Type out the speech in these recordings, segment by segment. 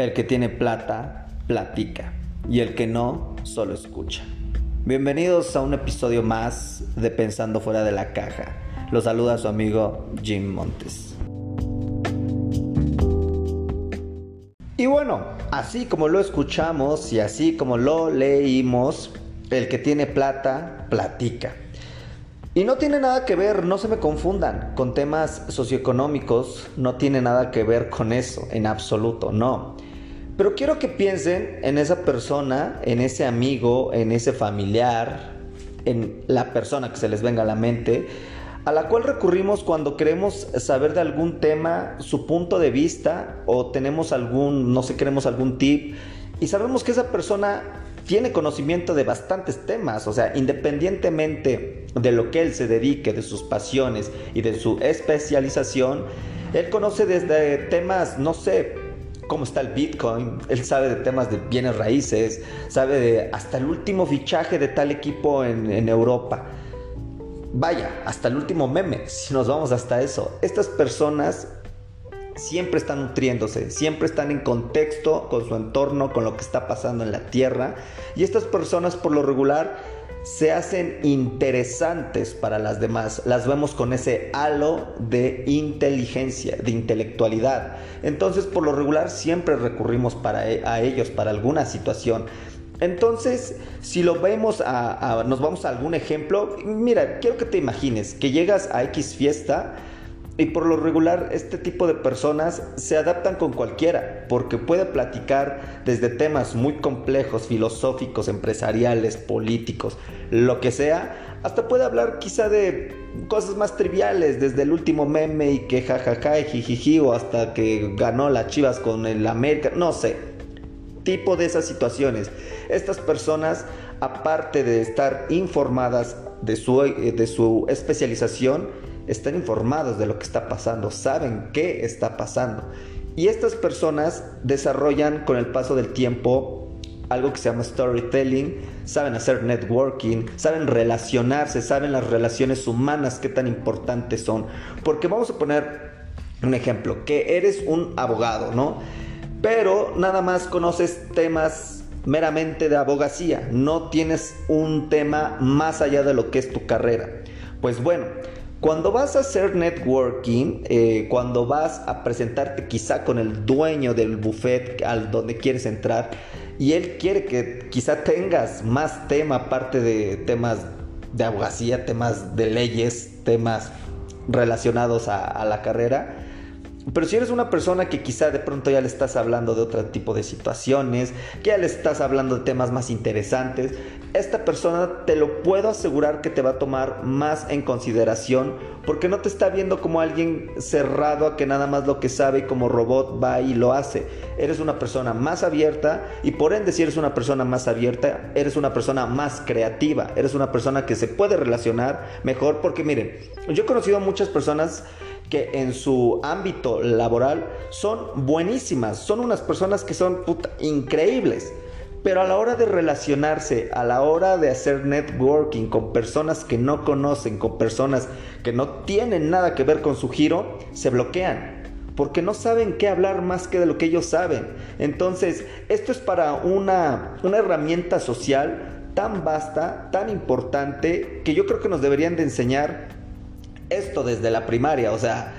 El que tiene plata, platica. Y el que no, solo escucha. Bienvenidos a un episodio más de Pensando fuera de la caja. Los saluda su amigo Jim Montes. Y bueno, así como lo escuchamos y así como lo leímos, el que tiene plata, platica. Y no tiene nada que ver, no se me confundan, con temas socioeconómicos, no tiene nada que ver con eso, en absoluto, no. Pero quiero que piensen en esa persona, en ese amigo, en ese familiar, en la persona que se les venga a la mente, a la cual recurrimos cuando queremos saber de algún tema, su punto de vista, o tenemos algún, no sé, queremos algún tip, y sabemos que esa persona tiene conocimiento de bastantes temas, o sea, independientemente de lo que él se dedique, de sus pasiones y de su especialización, él conoce desde temas, no sé, cómo está el Bitcoin, él sabe de temas de bienes raíces, sabe de hasta el último fichaje de tal equipo en, Europa. Vaya, hasta el último meme, si nos vamos hasta eso. Estas personas siempre están nutriéndose, siempre están en contexto con su entorno, con lo que está pasando en la Tierra. Y estas personas por lo regular se hacen interesantes para las demás. Las vemos con ese halo de inteligencia, de intelectualidad. Entonces por lo regular siempre recurrimos para, e, a ellos para alguna situación. Entonces, si lo vemos a, nos vamos a algún ejemplo, mira, quiero que te imagines que llegas a X fiesta y por lo regular, este tipo de personas se adaptan con cualquiera, porque puede platicar desde temas muy complejos, filosóficos, empresariales, políticos, lo que sea, hasta puede hablar quizá de cosas más triviales, desde el último meme y que jajaja y jijiji, o hasta que ganó las chivas con el América, no sé, tipo de esas situaciones. Estas personas, aparte de estar informadas de su, de su especialización, están informados de lo que está pasando, saben qué está pasando. Y estas personas desarrollan con el paso del tiempo algo que se llama storytelling, saben hacer networking, saben relacionarse, saben las relaciones humanas qué tan importantes son. Porque vamos a poner un ejemplo, que eres un abogado, ¿no? Pero nada más conoces temas meramente de abogacía, no tienes un tema más allá de lo que es tu carrera. Pues bueno, cuando vas a hacer networking, eh, cuando vas a presentarte quizá con el dueño del buffet al donde quieres entrar y él quiere que quizá tengas más tema aparte de temas de abogacía, temas de leyes, temas relacionados a la carrera, pero si eres una persona que quizá de pronto ya le estás hablando de otro tipo de situaciones, que ya le estás hablando de temas más interesantes, esta persona te lo puedo asegurar que te va a tomar más en consideración porque no te está viendo como alguien cerrado a que nada más lo que sabe y como robot va y lo hace. Eres una persona más abierta y por ende si eres una persona más abierta, eres una persona más creativa, eres una persona que se puede relacionar mejor porque miren, yo he conocido a muchas personas que en su ámbito laboral son buenísimas, son unas personas que son increíbles. Pero a la hora de relacionarse, a la hora de hacer networking con personas que no conocen, con personas que no tienen nada que ver con su giro, se bloquean. Porque no saben qué hablar más que de lo que ellos saben. Entonces, esto es para una, una herramienta social tan vasta, tan importante, que yo creo que nos deberían de enseñar esto desde la primaria, o sea,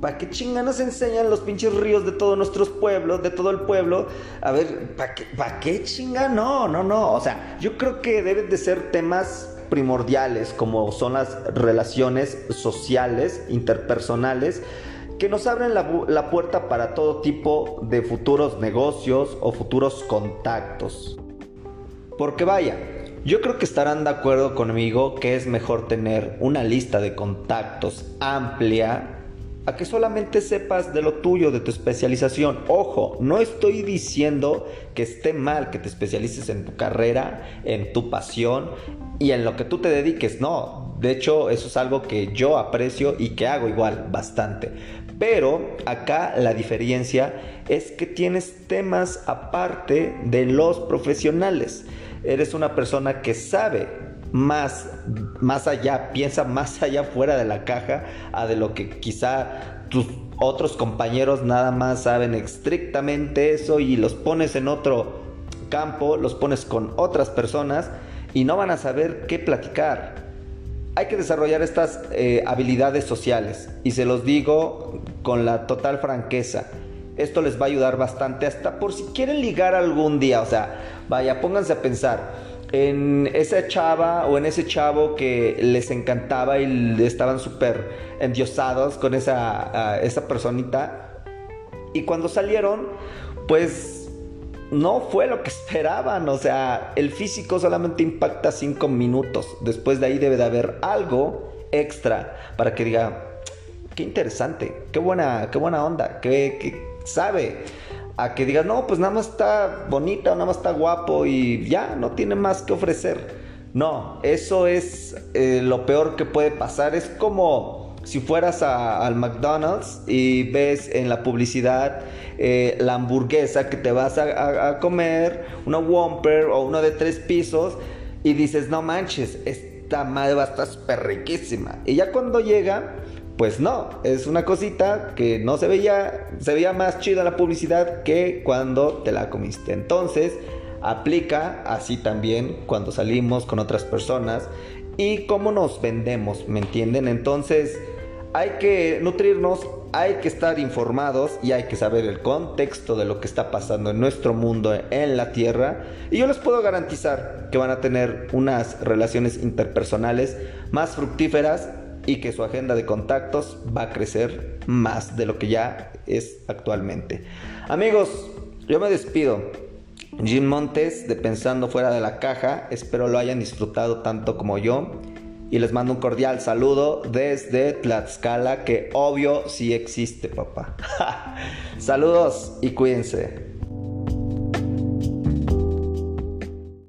¿para qué chinga nos enseñan los pinches ríos de todos nuestros pueblos, de todo el pueblo? A ver, ¿para qué, ¿para qué chinga? No, no, no, o sea, yo creo que deben de ser temas primordiales como son las relaciones sociales, interpersonales, que nos abren la, la puerta para todo tipo de futuros negocios o futuros contactos. Porque vaya, yo creo que estarán de acuerdo conmigo que es mejor tener una lista de contactos amplia a que solamente sepas de lo tuyo, de tu especialización. Ojo, no estoy diciendo que esté mal que te especialices en tu carrera, en tu pasión y en lo que tú te dediques. No, de hecho eso es algo que yo aprecio y que hago igual bastante. Pero acá la diferencia es que tienes temas aparte de los profesionales eres una persona que sabe más, más allá, piensa más allá fuera de la caja a de lo que quizá tus otros compañeros nada más saben estrictamente eso y los pones en otro campo, los pones con otras personas y no van a saber qué platicar. Hay que desarrollar estas eh, habilidades sociales y se los digo con la total franqueza. Esto les va a ayudar bastante hasta por si quieren ligar algún día. O sea, vaya, pónganse a pensar en esa chava o en ese chavo que les encantaba y estaban súper endiosados con esa, esa personita. Y cuando salieron, pues no fue lo que esperaban. O sea, el físico solamente impacta 5 minutos. Después de ahí debe de haber algo extra para que diga, qué interesante, qué buena, qué buena onda, qué, sabe. A que diga, no, pues nada más está bonita, nada más está guapo y ya, no tiene más que ofrecer. No, eso es eh, lo peor que puede pasar. Es como si fueras al McDonald's y ves en la publicidad eh, la hamburguesa que te vas a, comer, una Whopper o uno de tres pisos, y dices, no manches, esta madre va a estar súper riquísima. Y ya cuando llega, pues no, es una cosita que no se veía, se veía más chida la publicidad que cuando te la comiste. Entonces, aplica así también cuando salimos con otras personas y cómo nos vendemos, ¿me entienden? Entonces, hay que nutrirnos, hay que estar informados y hay que saber el contexto de lo que está pasando en nuestro mundo, en la Tierra. Y yo les puedo garantizar que van a tener unas relaciones interpersonales más fructíferas y que su agenda de contactos va a crecer más de lo que ya es actualmente. Amigos, yo me despido. Jim Montes de Pensando fuera de la caja, espero lo hayan disfrutado tanto como yo y les mando un cordial saludo desde Tlaxcala, que obvio sí existe, papá. Saludos y cuídense.